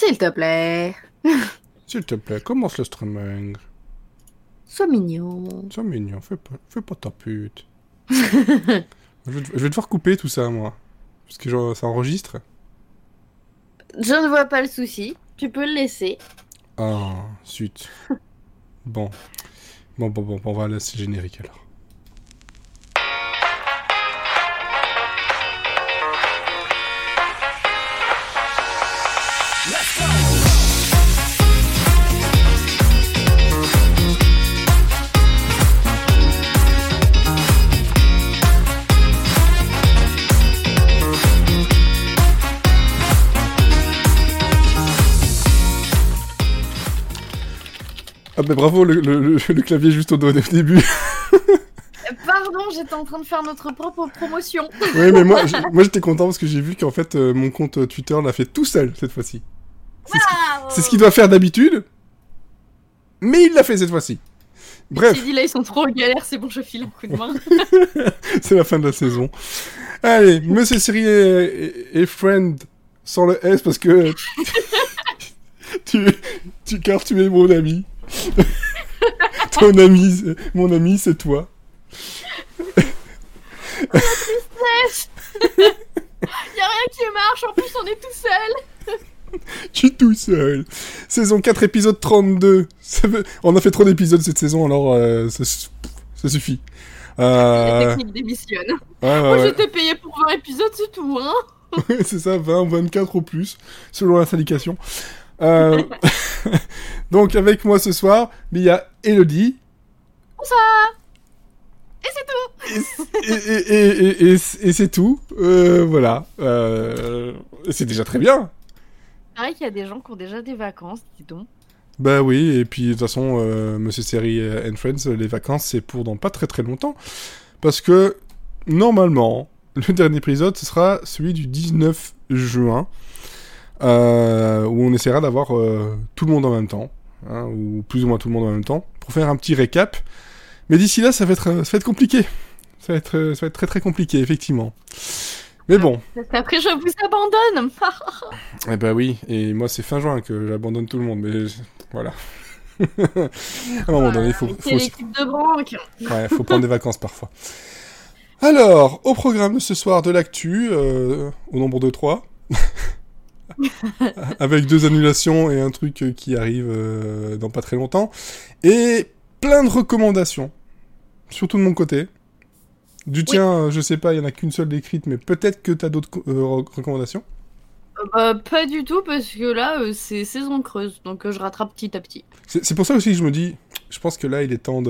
S'il te plaît. S'il te plaît, commence le streaming. Sois mignon. Sois mignon, fais pas, fais pas ta pute. je, vais, je vais devoir couper tout ça, moi. Parce que genre, ça enregistre. Je ne vois pas le souci. Tu peux le laisser. Ah, zut. bon. Bon, bon, bon, on va laisser le générique alors. Ah bah bravo, le, le- le clavier juste au, au début. Pardon, j'étais en train de faire notre propre promotion. oui, mais moi, moi j'étais content parce que j'ai vu qu'en fait euh, mon compte euh, Twitter l'a fait tout seul cette fois-ci. C'est ce qu'il doit faire d'habitude, mais il l'a fait cette fois-ci. Bref, J'ai dit là, ils sont trop en galère, c'est bon, je file un coup de main. c'est la fin de la saison. Allez, Monsieur Siri et, et- et Friend sans le S parce que tu, tu, car tu es mon ami. Ton ami, mon ami, c'est toi. Y'a rien qui marche, en plus on est tout seul. Je suis tout seul. Saison 4, épisode 32. Ça veut- On a fait trop d'épisodes cette saison, alors euh, ça, ça suffit. La Euh... technique démissionne. Ouais, ouais, Moi ouais. j'étais payé pour 20 épisodes, c'est tout, hein. c'est ça, 20, 24 au plus, selon la syndication. Euh, Donc, avec moi ce soir, il y a Elodie. Et c'est tout. Et, et, et, et, et- et c'est tout. Euh, voilà. Euh, c'est déjà très bien. Pareil qu'il y a des gens qui ont déjà des vacances, dis donc. Bah oui, et puis de toute façon, euh, Monsieur Seri and Friends, les vacances, c'est pour dans pas très très longtemps. Parce que, normalement, le dernier épisode, ce sera celui du 19 juin, euh, où on essaiera d'avoir euh, tout le monde en même temps, hein, ou plus ou moins tout le monde en même temps, pour faire un petit récap. Mais d'ici là, ça va être, ça va être compliqué. Ça va être, euh, ça va être très très compliqué, effectivement. Mais bon, qu'après je vous abandonne. eh ben oui, et moi c'est fin juin que j'abandonne tout le monde, mais voilà. à un moment donné, il faut, C'est faut, l'équipe de branque. ouais, faut prendre des vacances parfois. Alors, au programme de ce soir de l'actu, euh, au nombre de 3, avec deux annulations et un truc euh, qui arrive euh, dans pas très longtemps, et plein de recommandations, surtout de mon côté. Du tien, euh, je sais pas, il y en a qu'une seule d'écrite, mais peut-être que t'as d'autres co- euh, rec- recommandations. Euh, bah, pas du tout, parce que là, euh, c'est saison creuse, donc je rattrape petit à petit. C'est pour ça aussi que je me dis, je pense que là, il est temps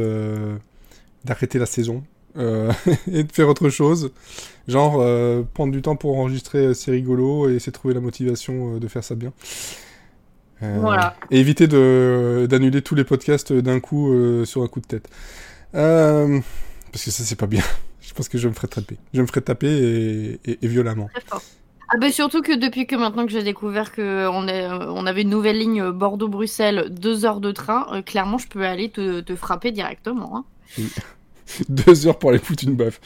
d'arrêter la saison euh, et de faire autre chose. Genre, euh, prendre du temps pour enregistrer, euh, c'est rigolo, et essayer de trouver la motivation de faire ça bien. Voilà. Et éviter d'annuler tous les podcasts d'un coup sur un coup de tête. Parce que ça, c'est pas bien. Je pense que je me ferai taper. Je me ferai taper et, et- et violemment. Très fort. Ah bah surtout que depuis que maintenant que j'ai découvert que on, est, on avait une nouvelle ligne Bordeaux-Bruxelles, deux heures de train, euh, clairement je peux aller te, te frapper directement. hein. Deux heures pour aller foutre une baffe.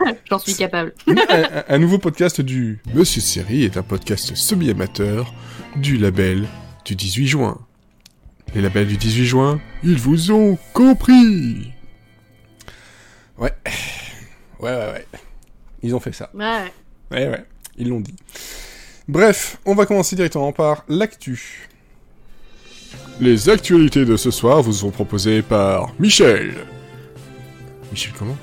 J'en suis capable. un, nouveau podcast du Monsieur Série est un podcast semi-amateur du label du 18 juin. Les labels du 18 juin, ils vous ont compris. Ouais. Ouais, ouais, ouais. Ils ont fait ça. Ouais. Ouais, ouais. Ils l'ont dit. Bref, on va commencer directement par l'actu. Les actualités de ce soir vous sont proposées par Michel. Michel comment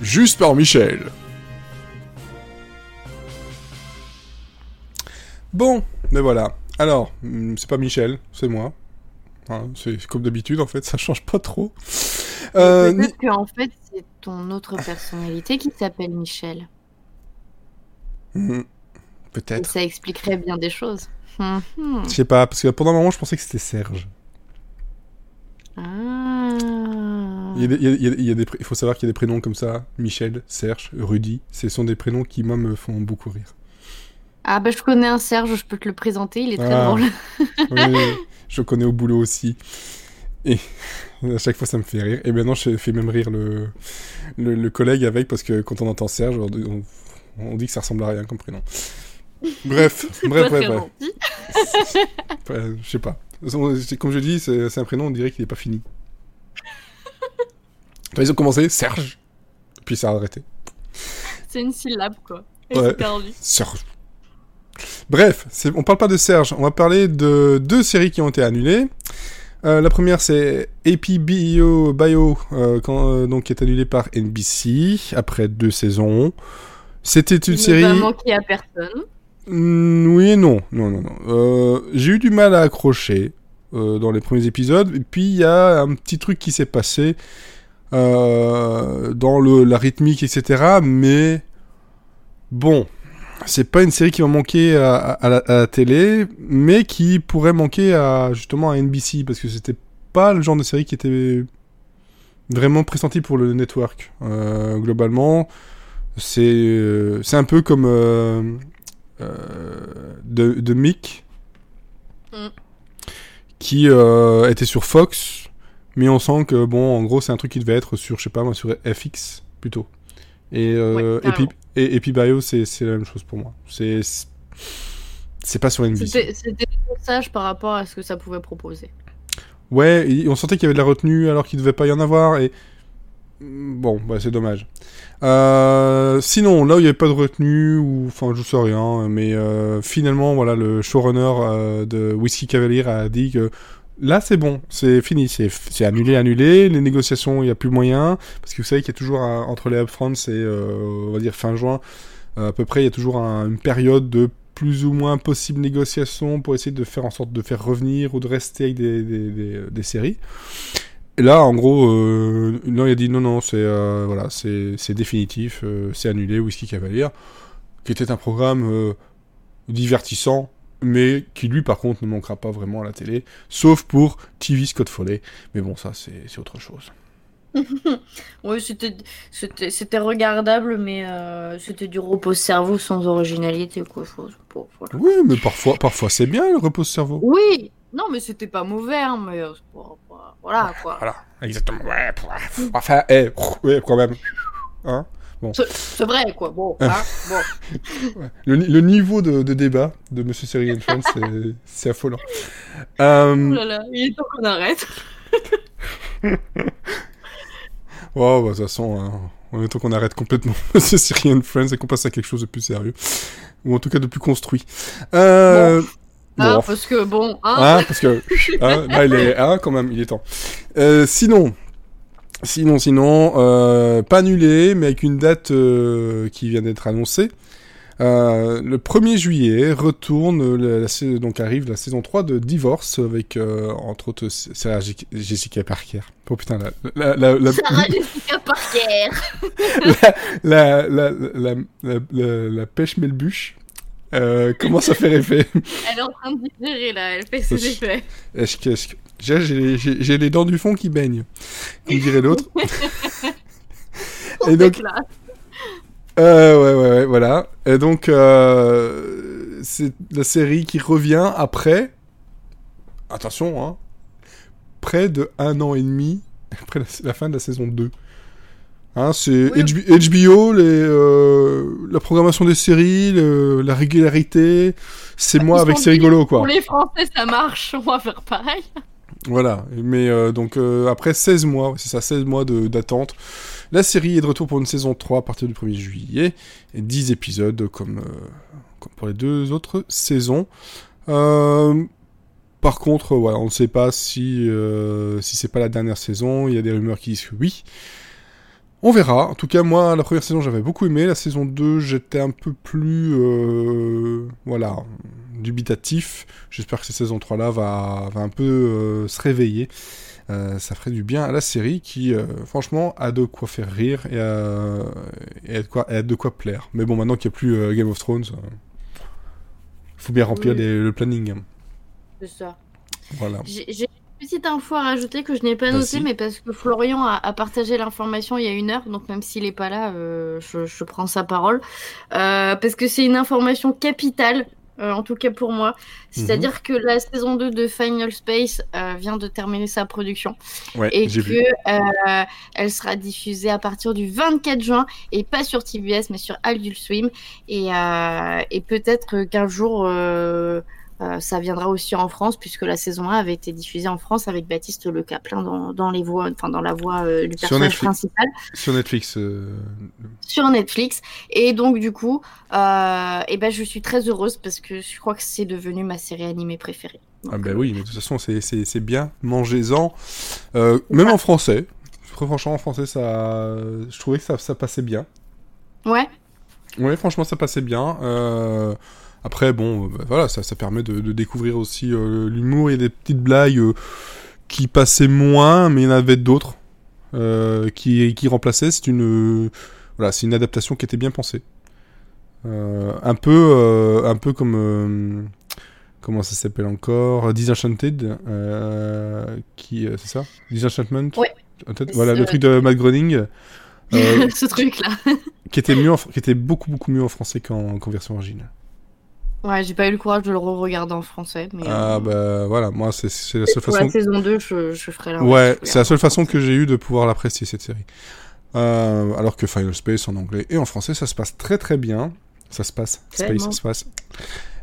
Juste par Michel. Bon, mais voilà. Alors, hum, c'est pas Michel, c'est moi. Hein, c'est comme d'habitude, en fait, ça change pas trop. Euh, ni- Peut-être que en fait c'est ton autre personnalité qui s'appelle Michel. Et Peut-être. ça expliquerait bien des choses. Hum. Je sais pas, parce que pendant un moment, je pensais que c'était Serge. Ah. Il, faut savoir qu'il y a des prénoms comme ça, Michel, Serge, Rudy, ce sont des prénoms qui, moi, me font beaucoup rire. Ah bah je connais un Serge, je peux te le présenter, il est très Ah. drôle. Oui, je le connais au boulot aussi. Et à chaque fois, ça me fait rire. Et maintenant, je fais même rire le, le, le collègue avec, parce que quand on entend Serge, on, dit que ça ressemble à rien comme prénom. Bref, bref, bref. Ouais, je sais pas. Comme je dis, c'est un prénom, on dirait qu'il est pas fini. Enfin, ils ont commencé Serge, puis ça a arrêté. C'est une syllabe, quoi. Et Ouais. Serge. Bref, on parle pas de Serge, on va parler de deux séries qui ont été annulées. Euh, la première c'est AP Bio, euh, quand, euh, donc, qui est annulée par NBC après deux saisons. C'était une Il série. ne va manquer à personne. Mm, oui et non, non, non, non. J'ai eu du mal à accrocher euh, dans les premiers épisodes. Et puis il y a un petit truc qui s'est passé euh, dans le, la rythmique, etc. Mais bon, c'est pas une série qui va manquer à, à- à la, à la télé, mais qui pourrait manquer à justement à NBC parce que c'était pas le genre de série qui était vraiment pressenti pour le network. Euh, globalement, c'est euh, c'est un peu comme de, de Mick Mm. qui était sur Fox, mais on sent que bon, en gros, c'est un truc qui devait être sur, je sais pas moi, sur FX plutôt. Et, euh, Ouais, et puis et, et puis Bio, c'est c'est la même chose pour moi. C'est c'est pas sur NBC. C'était sage par rapport à ce que ça pouvait proposer. Ouais, on sentait qu'il y avait de la retenue alors qu'il devait pas y en avoir et bon, bah c'est dommage. Euh, sinon, là où il n'y avait pas de retenue ou enfin je sais rien, mais euh, finalement voilà le showrunner euh, de Whiskey Cavalier a dit que là c'est bon, c'est fini, c'est annulé, annulé. Les négociations, il y a plus moyen parce que vous savez qu'il y a toujours un- entre les upfronts et euh, on va dire fin juin euh, à peu près, il y a toujours un- une période de plus ou moins possible négociation pour essayer de faire en sorte de faire revenir ou de rester avec des, séries. Et là, en gros, euh, non, il a dit non, non, c'est euh, voilà, c'est définitif, c'est annulé, Whisky Cavalier, qui était un programme divertissant, mais qui lui, par contre, ne manquera pas vraiment à la télé, sauf pour TV Scott Foley. Mais bon, ça, c'est autre chose. Oui, c'était regardable, mais euh, c'était du repos-cerveau sans originalité, quoi. chose. Bon, voilà. Oui, mais parfois, parfois c'est bien le repose-cerveau. Oui, non, mais c'était pas mauvais, hein, mais euh, voilà, quoi. Voilà, exactement. Ouais, enfin, eh, ouais, quand même. Hein? C'est c'est vrai, quoi. Bon, hein, bon. Ouais. Le, ni- le niveau de, de débat de Monsieur Serial Friends, c'est- affolant. Euh, Oh là là, il est temps qu'on arrête. Oh, bah, de toute façon, hein, on est temps qu'on arrête complètement Monsieur Syrian Friends et qu'on passe à quelque chose de plus sérieux. Ou en tout cas de plus construit. Euh... Bon, Hein, enfin, parce que bon, hein, hein, parce que hein, là, il est hein, quand même, il est temps. Euh, sinon, sinon, sinon, euh, pas annulé, mais avec une date euh, qui vient d'être annoncée. Euh, le 1er juillet retourne, la, la sa- donc arrive la saison 3 de Divorce avec euh, entre autres Sarah Jessica Parker. Oh putain, la, la, Sarah Jessica Parker. la, la, la, la, la- la pêche Melbuche euh, commence à faire effet. Elle est en train de digérer, là, elle fait ses effets. Est-ce que- est-ce que- J'ai j'ai- j'ai- j'ai les dents du fond qui baignent, comme dirait l'autre. Et donc, euh, ouais, ouais, ouais, voilà. Et donc, euh, c'est la série qui revient après, attention, hein, près de un an et demi après la, la fin de la saison 2. Hein, c'est Oui. HBO, les, euh, la programmation des séries, le- la régularité. C'est moi Ils avec C'est rigolo, quoi. Pour les Français, ça marche, on va faire pareil. Voilà, mais euh, donc euh, après 16 mois, c'est ça, 16 mois d'attente, la série est de retour pour une saison 3 à partir du 1er juillet, et 10 épisodes comme, euh, comme pour les deux autres saisons. Euh, par contre, voilà, on ne sait pas si, euh, si c'est pas la dernière saison, il y a des rumeurs qui disent que oui. On verra. En tout cas, moi, la première saison, j'avais beaucoup aimé. La saison 2, j'étais un peu plus... euh, voilà, dubitatif. J'espère que cette saison 3-là va, va un peu euh, se réveiller. Euh, ça ferait du bien à la série qui, franchement, a de quoi faire rire et, et a, de quoi, et a de quoi plaire. Mais bon, maintenant qu'il n'y a plus Game of Thrones, il faut bien remplir Oui. les- le planning. C'est ça. Voilà. J'ai petite info à rajouter que je n'ai pas Vas-y. notée, mais parce que Florian a, a partagé l'information il y a une heure, donc même s'il n'est pas là, euh, je, je prends sa parole. Euh, parce que c'est une information capitale, euh, en tout cas pour moi. C'est-à-dire que la saison 2 de Final Space euh, vient de terminer sa production Ouais, et j'ai que vu. euh, sera diffusée à partir du 24 juin et pas sur TBS mais sur Adult Swim et, euh, et peut-être qu'un jour euh, ça viendra aussi en France puisque la saison 1 avait été diffusée en France avec Baptiste Le Caplin dans, dans les voix, enfin dans la voix euh, du personnage principal. Sur Netflix. Euh, Sur Netflix. Et donc du coup, et eh ben je suis très heureuse parce que je crois que c'est devenu ma série animée préférée. ah ben oui, mais de toute façon c'est bien, mangez-en, même en français. Franchement en français ça, je trouvais que ça, ça passait bien. Ouais. Ouais, franchement ça passait bien. Euh... Après, bon, euh, bah, voilà, ça, ça permet de, découvrir aussi euh, l'humour. Et des petites blagues euh, qui passaient moins, mais il y en avait d'autres qui, qui remplaçaient. C'est une, voilà, c'est une adaptation qui était bien pensée. un peu, un peu comme comment ça s'appelle encore? Disenchanted qui c'est ça? Disenchantment? Ouais. voilà le truc de Matt Groening ce truc là qui était mieux qui était beaucoup beaucoup mieux en français qu'en version originale Ouais, j'ai pas eu le courage de le re-regarder en français. Mais, ah, bah voilà, moi, c'est la seule façon. Pour la saison 2, je, je ferai la Ouais, c'est la seule façon que j'ai eu de pouvoir l'apprécier, cette série. Euh, alors que Final Space en anglais et en français, ça se passe très très bien. Ça se passe. Space, ça se passe.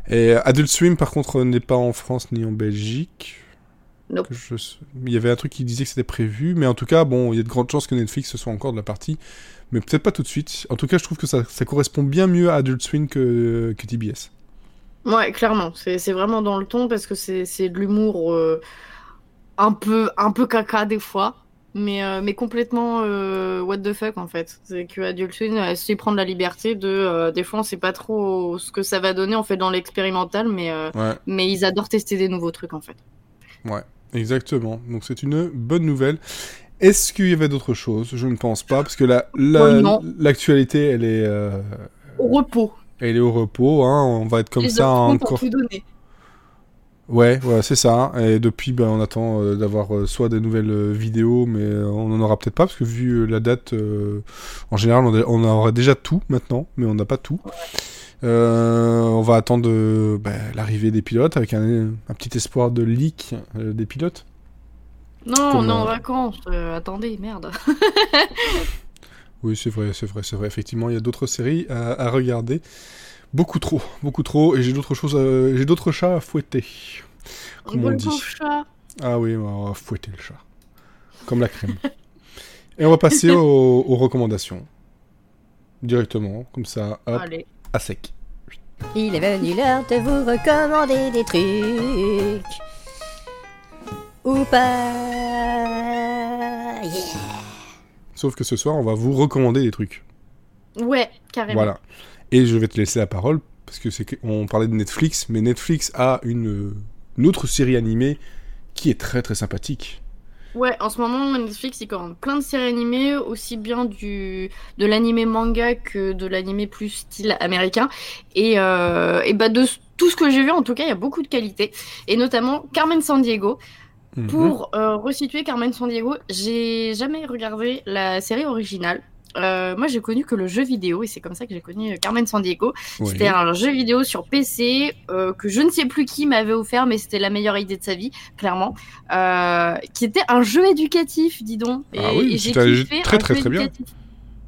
Et Adult Swim, par contre, n'est pas en France ni en Belgique. Nope. Il y avait un truc qui disait que c'était prévu, mais en tout cas, bon, il y a de grandes chances que Netflix soit encore de la partie, mais peut-être pas tout de suite. En tout cas, je trouve que ça, ça correspond bien mieux à Adult Swim que, que TBS. Ouais, clairement. C'est vraiment dans le ton parce que c'est de l'humour euh, un, peu, un peu caca des fois, mais, euh, mais complètement euh, what the fuck en fait. C'est que Adult Swim s'y prendre la liberté de. des fois, on sait pas trop ce que ça va donner, on fait dans l'expérimental, mais, mais ils adorent tester des nouveaux trucs en fait. Ouais, exactement. Donc c'est une bonne nouvelle. Est-ce qu'il y avait d'autres choses? Je ne pense pas, parce que l'actualité, la, elle est. Au repos. Elle est au repos, hein. on va être comme ça encore. Ouais, ouais, c'est ça. Et depuis, ben, on attend euh, d'avoir euh, soit des nouvelles euh, vidéos, mais on n'en aura peut-être pas, parce que vu la date, en général, on, on, aura déjà tout maintenant, mais on n'a pas tout. on va attendre ben, l'arrivée des pilotes, avec un, un, petit espoir de leak des pilotes. Non, on est en vacances. attendez, merde. Oui, c'est vrai, c'est vrai, c'est vrai. Effectivement, il y a d'autres séries à, regarder. Beaucoup trop, beaucoup trop. Et j'ai d'autres choses, j'ai d'autres chats à fouetter. Comme on, dit. Chat. Ah oui, on va fouetter le chat. Comme la crème. et on va passer aux, recommandations. Directement, comme ça, hop, à sec. Il est venu l'heure de vous recommander des trucs. Ou pas. Yeah. Sauf que ce soir, on va vous recommander des trucs. Ouais, carrément. Voilà. Et je vais te laisser la parole, parce que c'est qu'on parlait de Netflix, mais Netflix a une, autre série animée qui est très très sympathique. Ouais, en ce moment, Netflix, il commande plein de séries animées, aussi bien du, de l'animé manga que de l'animé plus style américain. Et, euh, et bah de tout ce que j'ai vu, en tout cas, il y a beaucoup de qualité. Et notamment Carmen Sandiego. Mhm. Pour euh, resituer Carmen Sandiego, j'ai jamais regardé la série originale. Euh, moi, j'ai connu que le jeu vidéo, et c'est comme ça que j'ai connu euh, Carmen Sandiego. C'était un jeu vidéo sur PC que je ne sais plus qui m'avait offert, mais c'était la meilleure idée de sa vie, clairement. qui était un jeu éducatif, dis donc. Et, ah oui, c'était très très très bien.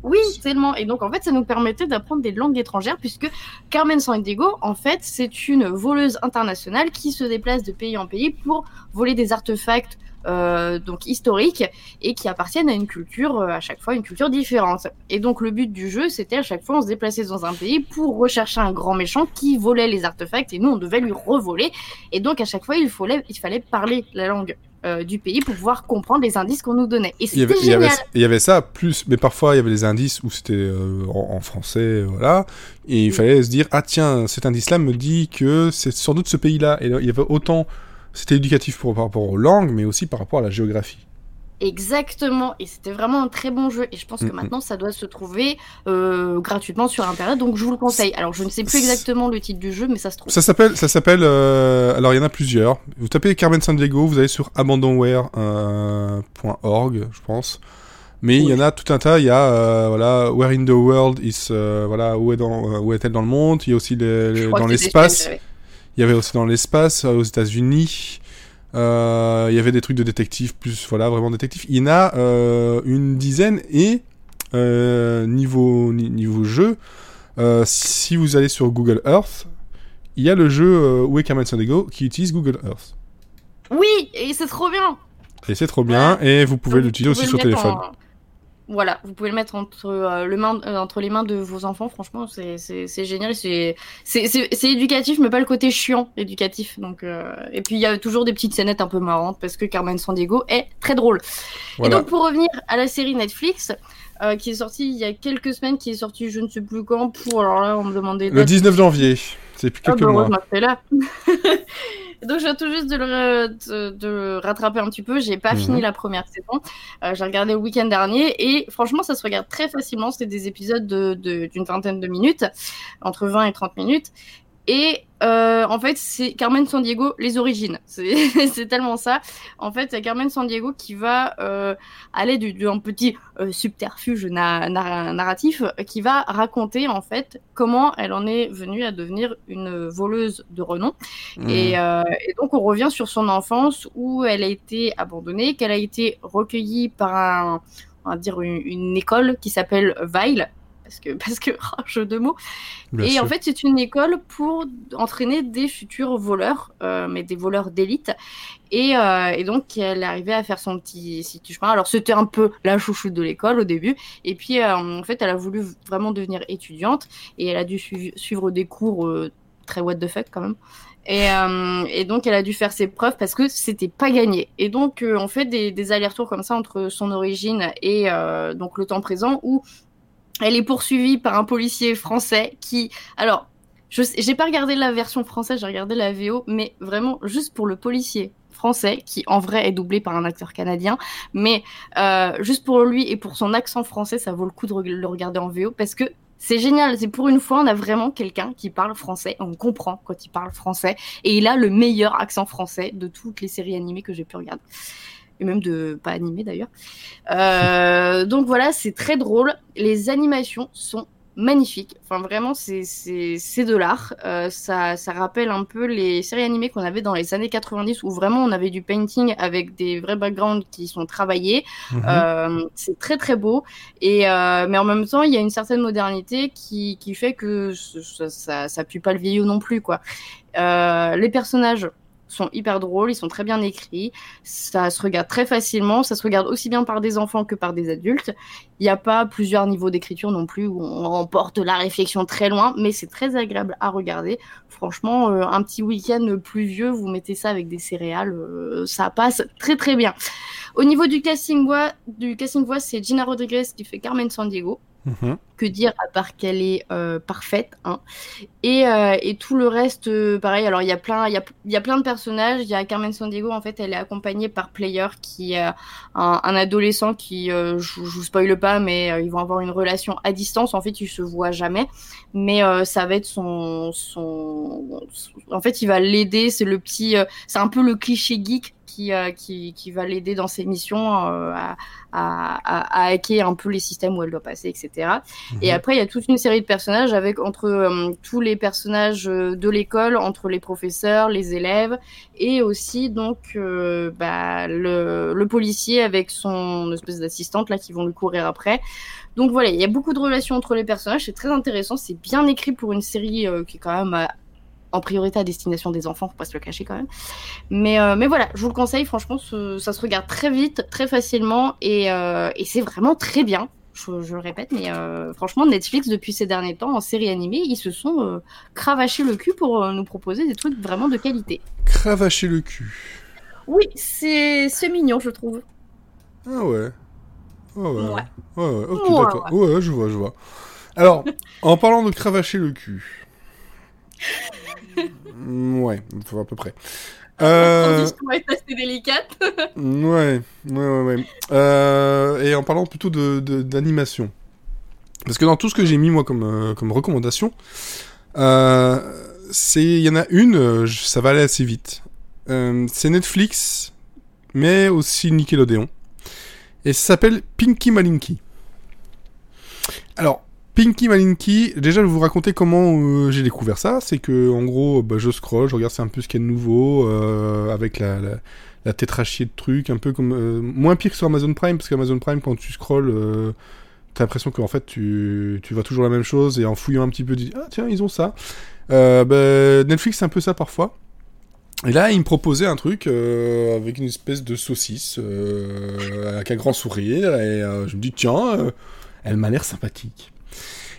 Oui, tellement. Et donc, en fait, ça nous permettait d'apprendre des langues étrangères, puisque Carmen Sandiego, en fait, c'est une voleuse internationale qui se déplace de pays en pays pour voler des artefacts euh, donc historiques et qui appartiennent à une culture, euh, à chaque fois une culture différente. Et donc le but du jeu, c'était à chaque fois on se déplaçait dans un pays pour rechercher un grand méchant qui volait les artefacts et nous on devait lui revoler. Et donc à chaque fois il fallait, il fallait parler la langue euh, du pays pour pouvoir comprendre les indices qu'on nous donnait. Et c'était génial. Il y avait ça, plus, mais parfois il y avait des indices où c'était euh, en, français, voilà, et il fallait se dire ah tiens cet indice-là me dit que c'est sans doute ce pays-là. Et il y avait autant, c'était éducatif pour, par rapport aux langues, mais aussi par rapport à la géographie. Exactement, et c'était vraiment un très bon jeu. Et je pense que maintenant, ça doit se trouver euh, gratuitement sur Internet, donc je vous le conseille. Alors, je ne sais plus exactement le titre du jeu, mais ça se trouve. Ça s'appelle, ça s'appelle. Euh, alors, il y en a plusieurs. Vous tapez Carmen San Diego, vous allez sur abandonware.org, je pense. Mais il y en a tout un tas. Il y a euh, voilà, Where in the World is voilà où est dans où est-elle dans le monde? Il y a aussi dans l'espace. Il y avait aussi dans l'espace aux États-Unis. Euh, il y avait des trucs de détective, plus voilà, vraiment détective. Il y en a euh, une dizaine et euh, niveau, niveau jeu, si vous allez sur Google Earth, il y a le jeu Où est Carmen Sandiego qui utilise Google Earth. Oui, et c'est trop bien. Et c'est trop bien, et vous pouvez l'utiliser aussi sur téléphone. en- Voilà, vous pouvez le mettre entre, euh, le main, euh, entre les mains de vos enfants. Franchement, c'est génial. C'est éducatif, mais pas le côté chiant éducatif. Donc, euh, et puis, il y a toujours des petites scénettes un peu marrantes parce que Carmen Sandiego est très drôle. Voilà. Et donc, pour revenir à la série Netflix, qui est sortie il y a quelques semaines, qui est sortie je ne sais plus quand, pour. Alors là, on me demandait. Le 19 janvier, c'est plus Ah quelques bah, mois. heureusement que Donc je viens tout juste de le, de, de rattraper un petit peu. J'ai pas Mhm. fini la première saison. Euh, J'ai regardé le week-end dernier et franchement ça se regarde très facilement. C'est des épisodes de- de- d'une vingtaine de minutes, entre 20 et 30 minutes. Et euh, en fait, c'est Carmen Sandiego, les origines. C'est tellement ça. En fait, c'est Carmen Sandiego qui va euh, aller du- d'un petit euh, subterfuge na- na- narratif qui va raconter en fait comment elle en est venue à devenir une voleuse de renom. Et, euh, et donc, on revient sur son enfance où elle a été abandonnée, qu'elle a été recueillie par un, on va dire une, une école qui s'appelle Weil. Parce que, parce que, oh, jeu de mots. Bien et sûr. en fait, c'est une école pour entraîner des futurs voleurs, euh, mais des voleurs d'élite. Et, euh, et donc, elle est arrivée à faire son petit, si tu chemin. Alors, c'était un peu la chouchoute de l'école au début. Et puis, euh, en fait, elle a voulu vraiment devenir étudiante. Et elle a dû suivi- suivre des cours euh, très what the fuck quand même. Et, euh, et donc, elle a dû faire ses preuves parce que c'était pas gagné. Et donc, euh, on fait des, des allers-retours comme ça entre son origine et euh, donc le temps présent où elle est poursuivie par un policier français qui, alors, je j'ai pas regardé la version française, j'ai regardé la VO, mais vraiment juste pour le policier français qui en vrai est doublé par un acteur canadien, mais euh, juste pour lui et pour son accent français, ça vaut le coup de le regarder en VO parce que c'est génial. C'est pour une fois, on a vraiment quelqu'un qui parle français, on comprend quand il parle français, et il a le meilleur accent français de toutes les séries animées que j'ai pu regarder. Et même de pas animées d'ailleurs. Euh, donc voilà, c'est très drôle. Les animations sont magnifiques. Enfin, vraiment, c'est de l'art. Euh, ça, ça rappelle un peu les séries animées qu'on avait dans les années 90 où vraiment on avait du painting avec des vrais backgrounds qui sont travaillés. Mhm. Euh, c'est très très beau. Et, euh, mais en même temps, il y a une certaine modernité qui, qui fait que ça, ça, ça pue pas le vieillot non plus. quoi. Les personnages sont hyper drôles, ils sont très bien écrits, ça se regarde très facilement, ça se regarde aussi bien par des enfants que par des adultes. Il n'y a pas plusieurs niveaux d'écriture non plus où on emporte la réflexion très loin, mais c'est très agréable à regarder. Franchement, euh, un petit week-end pluvieux, vous mettez ça avec des céréales, euh, ça passe très très bien. Au niveau du casting voix, du casting voix, c'est Gina Rodriguez qui fait Carmen Sandiego Mhm. que dire à part qu'elle est euh, parfaite hein. et, euh, et tout le reste euh, pareil. Alors il y a plein il y a, y a plein de personnages. Il y a Carmen Sandiego en fait elle est accompagnée par Player qui est un, adolescent qui je, je vous spoile pas mais ils vont avoir une relation à distance. En fait ils se voient jamais. Mais ça va être son son en fait il va l'aider. C'est le petit c'est un peu le cliché geek qui, euh, qui, qui va l'aider dans ses missions euh, à, à, à, à hacker un peu les systèmes où elle doit passer, etc. Et Mhm. après, il y a toute une série de personnages avec entre euh, tous les personnages de l'école, entre les professeurs, les élèves, et aussi donc bah, le, le policier avec son espèce d'assistante là qui vont lui courir après. Donc voilà, il y a beaucoup de relations entre les personnages, c'est très intéressant, c'est bien écrit pour une série qui est quand même en priorité à destination des enfants, faut pas se le cacher quand même. Mais, euh, mais voilà, je vous le conseille, franchement, ce- ça se regarde très vite, très facilement, et, euh, et c'est vraiment très bien. Je, je le répète, mais euh, franchement, Netflix, depuis ces derniers temps, en série animée, ils se sont euh, cravachés le cul pour euh, nous proposer des trucs vraiment de qualité. Cravacher le cul. Oui, c'est c'est mignon, je trouve. Ah ouais. Ouais, ouais. Ouais. Ouais, ouais, ok, Ouais, d'accord. Ouais, je vois, je vois. Alors, en parlant de cravacher le cul. Mm, ouais, à peu près. Euh, est assez délicate. ouais, ouais, ouais, ouais. Euh, et en parlant plutôt de, de- d'animation. Parce que dans tout ce que j'ai mis, moi, comme, euh, comme recommandation, euh, c'est, il y en a une, ça va aller assez vite. C'est Netflix, mais aussi Nickelodeon. Et ça s'appelle Pinky Malinky. Alors, Pinky Malinky, déjà je vais vous raconter comment euh, j'ai découvert ça. C'est que en gros, bah, je scroll, je regarde c'est un peu ce qu'il y a de nouveau, euh, avec la, la, la de trucs, un peu comme... euh, moins pire que sur Amazon Prime, parce qu'Amazon Prime, quand tu scrolls, t'as l'impression qu'en fait tu, tu vois toujours la même chose, et en fouillant un petit peu, tu dis, ah tiens, ils ont ça. Bah, Netflix, c'est un peu ça parfois. Et là, il me proposait un truc avec une espèce de saucisse, avec un grand sourire, et je me dis, tiens, elle m'a l'air sympathique.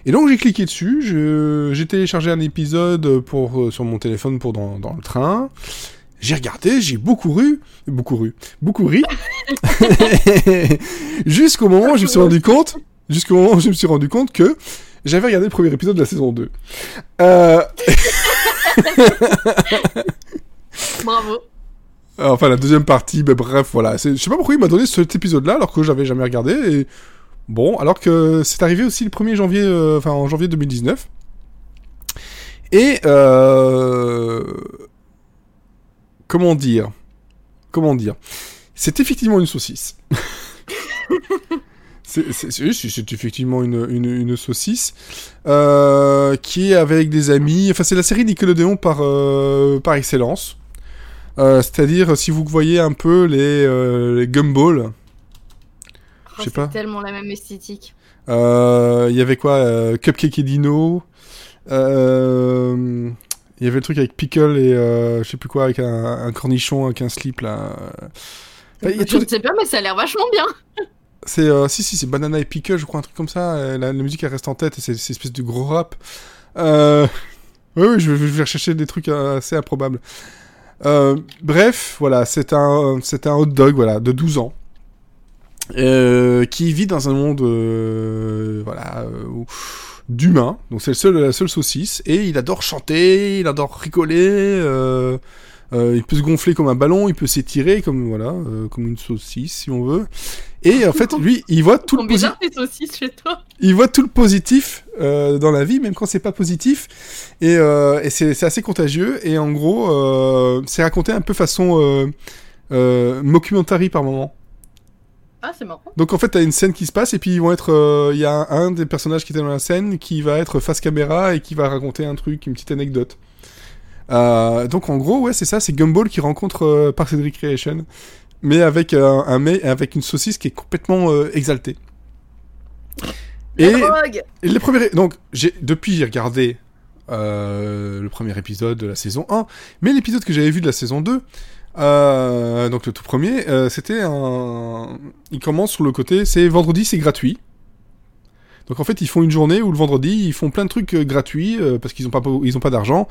Et donc j'ai cliqué dessus, j'ai téléchargé un épisode pour, euh, sur mon téléphone pour dans, dans le train. J'ai regardé, j'ai beaucoup ru, beaucoup ru, beaucoup ri, jusqu'au moment où je me suis rendu compte, jusqu'au moment où je me suis rendu compte que j'avais regardé le premier épisode de la saison 2. Euh, Bravo. Enfin, la deuxième partie, bref, voilà. Je sais pas pourquoi il m'a donné cet épisode-là alors que j'avais jamais regardé. Et bon, alors que c'est arrivé aussi le 1er janvier, euh, enfin en janvier 2019. Et euh... comment dire Comment dire C'est effectivement une saucisse. C'est effectivement une, saucisse euh, qui est avec des amis. Enfin, c'est la série Nickelodeon par, excellence. C'est-à-dire, si vous voyez un peu les, les Gumball, Je sais c'est pas. tellement la même esthétique. euh, il y avait quoi euh, Cupcake et Dino. euh, Il y avait le truc avec Pickle et je sais plus quoi, avec un, un cornichon, avec un slip là. Bah, Je ne sais pas, mais ça a l'air vachement bien. C'est si si c'est Banana et Pickle, je crois un truc comme ça. La, la musique elle reste en tête et c'est c'est espèce de gros rap. Euh... Oui oui, je, vais- rechercher des trucs assez improbables. Euh, bref, voilà, c'est un c'est un hot dog voilà de 12 ans euh, qui vit dans un monde euh, voilà euh, d'humains. Donc c'est le seul la seule saucisse et il adore chanter, il adore rigoler. euh, il peut se gonfler comme un ballon, il peut s'étirer comme voilà, comme une saucisse si on veut. Et en fait, lui, il voit tout le positif il voit tout le positif dans la vie, même quand c'est pas positif. Et, et c'est assez contagieux. Et en gros, c'est raconté un peu façon mockumentary par moment. Ah, c'est marrant. Donc en fait, t'as une scène qui se passe et puis ils vont être, euh, il y a un, un des personnages qui était dans la scène qui va être face caméra et qui va raconter un truc, une petite anecdote. Euh, donc en gros, ouais, c'est ça, c'est Gumball qui rencontre euh, Recreation, mais avec euh, un mets, avec une saucisse qui est complètement euh, exaltée. La Et drogue et les premiers, donc j'ai depuis j'ai regardé euh, le premier épisode de la saison 1, mais l'épisode que j'avais vu de la saison 2, euh, donc le tout premier, euh, c'était un, il commence sur le côté, c'est vendredi c'est gratuit. Donc en fait ils font une journée où le vendredi ils font plein de trucs euh, gratuits euh, parce qu'ils ont pas ils ont pas d'argent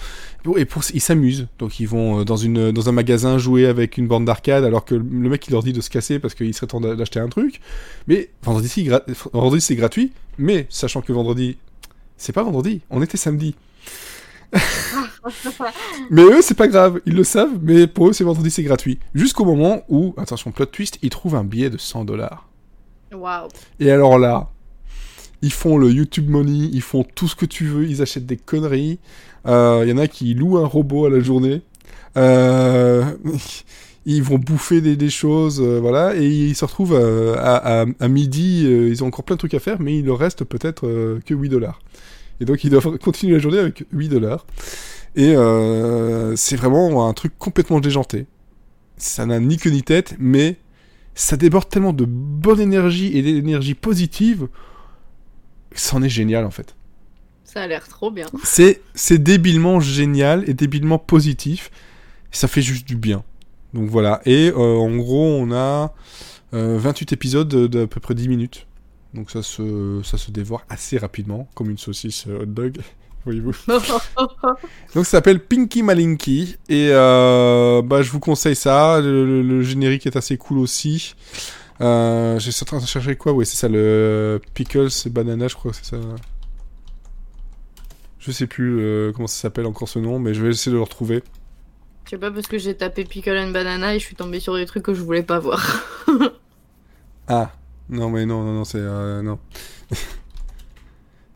et pour ils s'amusent. Donc ils vont euh, dans une dans un magasin jouer avec une bande d'arcade alors que le mec il leur dit de se casser parce qu'il serait temps d'a- d'acheter un truc. Mais vendredi c'est gra- vendredi c'est gratuit, mais sachant que vendredi c'est pas vendredi, on était samedi. Mais eux c'est pas grave, ils le savent, mais pour eux c'est vendredi c'est gratuit. Jusqu'au moment où attention plot twist, ils trouvent un billet de 100 dollars. Waouh. Et alors là, ils font le YouTube Money, ils font tout ce que tu veux, ils achètent des conneries. Euh, Il y en a qui louent un robot à la journée. Euh, ils vont bouffer des, des choses, euh, voilà, et ils se retrouvent euh, à, à- à midi, euh, ils ont encore plein de trucs à faire, mais il leur reste peut-être euh, que 8 dollars. Et donc ils doivent continuer la journée avec 8 dollars. Et euh, c'est vraiment un truc complètement déjanté. Ça n'a ni queue ni tête, mais ça déborde tellement de bonne énergie et d'énergie positive que c'en est génial en fait. Ça a l'air trop bien. C'est débilement génial et débilement positif. Ça fait juste du bien. Donc voilà. Et euh, en gros, on a euh, 28 épisodes de- d'à peu près 10 minutes. Donc ça se, ça se dévore assez rapidement, comme une saucisse euh, hot dog. Voyez-vous. Donc ça s'appelle Pinky Malinky et euh, bah, je vous conseille ça. Le, le- le générique est assez cool aussi. Euh, J'essaie en train de chercher quoi? Oui, c'est ça, le Pickles Banana, je crois que c'est ça. Je sais plus euh, comment ça s'appelle encore ce nom, mais je vais essayer de le retrouver. Je sais pas parce que j'ai tapé Pickle and Banana et je suis tombée sur des trucs que je voulais pas voir. Ah, non, mais non, non, non, c'est. euh, non.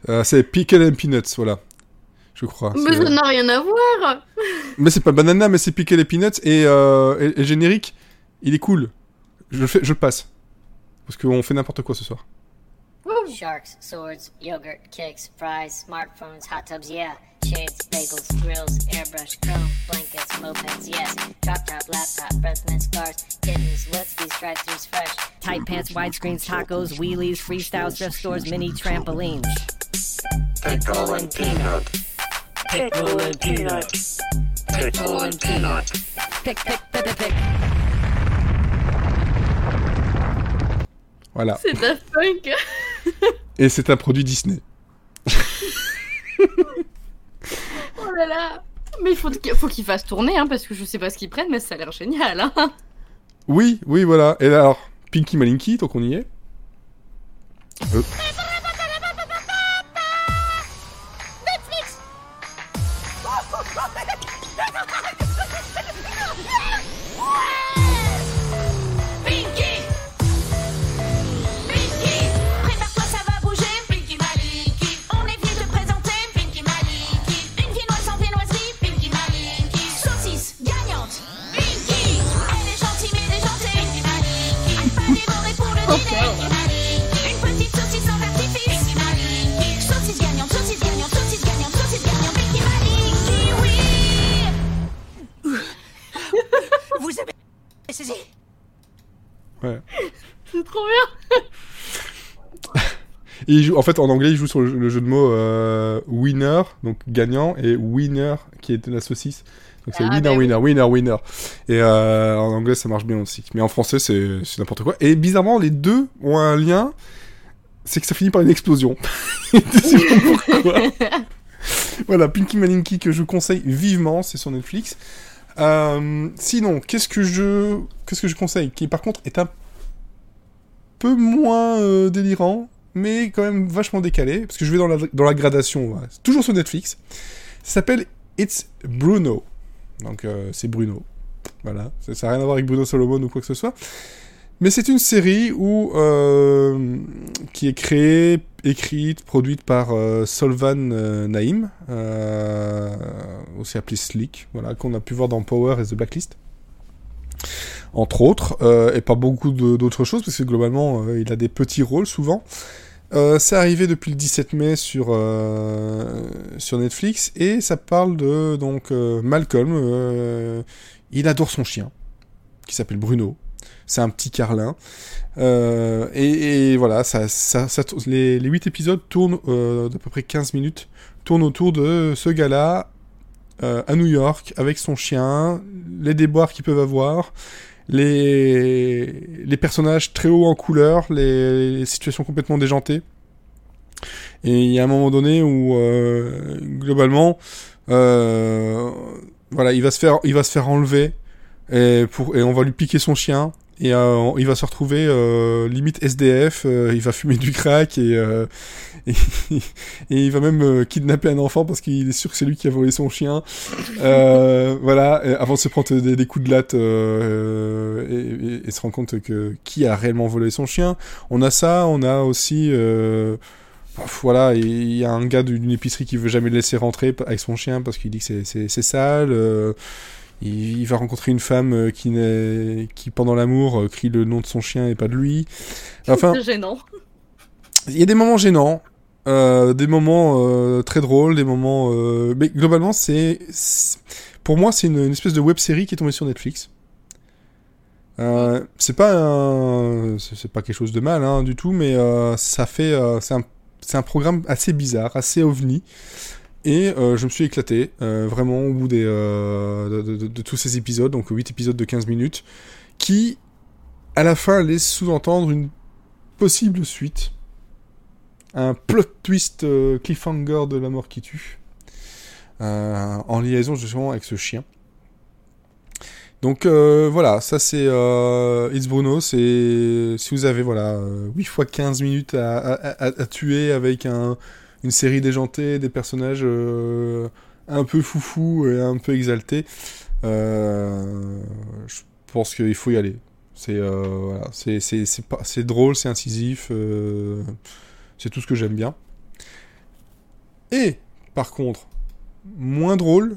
Euh, c'est Pickle and Peanuts, voilà. Je crois. Mais c'est, ça n'a rien à voir. Mais c'est pas banana, mais c'est pickle et peanuts. Et, euh, et, et générique, il est cool. Je le, fais, je le passe. Parce qu'on fait n'importe quoi ce soir. Sharks, swords, yogurt, cakes, fries, smartphones, hot tubs, yeah. Shades, bagels, grills, airbrush, chrome, blankets, mopeds, yes. Drop top, laptop, breath mints, cars, kittens, what's these drive-thrus fresh? Tight pants, widescreens, tacos, wheelies, freestyle thrift stores, mini trampolines. Pickle and peanut. Pickle and peanut. Pickle and peanut. Pick, pick, pick, pick, pick. Voilà. C'est Daft Punk. Et c'est un produit Disney. Oh là là. Mais il faut, qu'il- faut qu'ils fassent tourner, hein, parce que je sais pas ce qu'ils prennent, mais ça a l'air génial. Hein. Oui, oui, voilà. Et alors, Pinky Malinky, donc on y est. Euh. Et il joue, en fait, en anglais, il joue sur le, le jeu de mots euh, winner, donc gagnant, et winner, qui était la saucisse. Donc c'est Ah, winner, bah oui. winner, winner, winner. Et euh, en anglais, ça marche bien aussi. Mais en français, c'est n'importe quoi. Et bizarrement, les deux ont un lien, c'est que ça finit par une explosion. Pourquoi. voilà, Pinky Malinky que je vous conseille vivement, c'est sur Netflix. Euh, sinon, qu'est-ce que je qu'est-ce que je conseille Qui par contre est un peu moins euh, délirant, mais quand même vachement décalé, parce que je vais dans la, dans la gradation, voilà. Toujours sur Netflix. Ça s'appelle It's Bruno. Donc euh, c'est Bruno. Voilà, ça n'a rien à voir avec Bruno Solomon ou quoi que ce soit. Mais c'est une série où, euh, qui est créée, écrite, produite par euh, Solvan Naïm, aussi appelé Slick, voilà, qu'on a pu voir dans Power et The Blacklist entre autres, et pas beaucoup d'autres choses, parce que globalement, il a des petits rôles souvent. Euh, c'est arrivé depuis le 17 mai sur, euh, sur Netflix, et ça parle de donc euh, Malcolm. euh, il adore son chien, qui s'appelle Bruno. C'est un petit carlin. Et, voilà, ça, les, les 8 épisodes tournent d'à peu près 15 minutes, tournent autour de ce gars-là à New York avec son chien, les déboires qu'ils peuvent avoir, les, les personnages très hauts en couleur, les, les situations complètement déjantées. Et il y a un moment donné où, euh, globalement, euh, voilà, il va se faire, il va se faire enlever et, pour, et on va lui piquer son chien. Et euh, il va se retrouver euh, limite SDF, euh, il va fumer du crack et, et, et il va même euh, kidnapper un enfant parce qu'il est sûr que c'est lui qui a volé son chien. Euh, voilà, avant de se prendre des, des coups de latte euh, et, et- et se rendre compte que qui a réellement volé son chien. On a ça, on a aussi... voilà, il y a un gars d'une épicerie qui veut jamais le laisser rentrer avec son chien parce qu'il dit que c'est- sale. euh, il, il va rencontrer une femme qui, qui pendant l'amour, crie le nom de son chien et pas de lui. Enfin, C'est gênant. il y a des moments gênants, euh, des moments euh, très drôles, des moments. euh, Mais globalement, c'est pour moi, c'est une, espèce de web série qui est tombée sur Netflix. Euh, c'est pas un... c'est pas quelque chose de mal hein, du tout, mais euh, ça fait c'est un un programme assez bizarre, assez ovni. Et je me suis éclaté, vraiment, au bout des, de, de- de tous ces épisodes, donc 8 épisodes de 15 minutes, qui, à la fin, laissent sous-entendre une possible suite. Un plot twist euh, cliffhanger de la mort qui tue. Euh, en liaison justement avec ce chien. Donc euh, voilà, ça c'est It's Bruno, c'est si vous avez voilà euh, 8 fois 15 minutes à, à- tuer avec un, une série déjantée, des personnages un peu foufou et un peu exaltés, je pense qu'il faut y aller. C'est voilà, c'est drôle, c'est incisif, c'est tout ce que j'aime bien. Et par contre, moins drôle,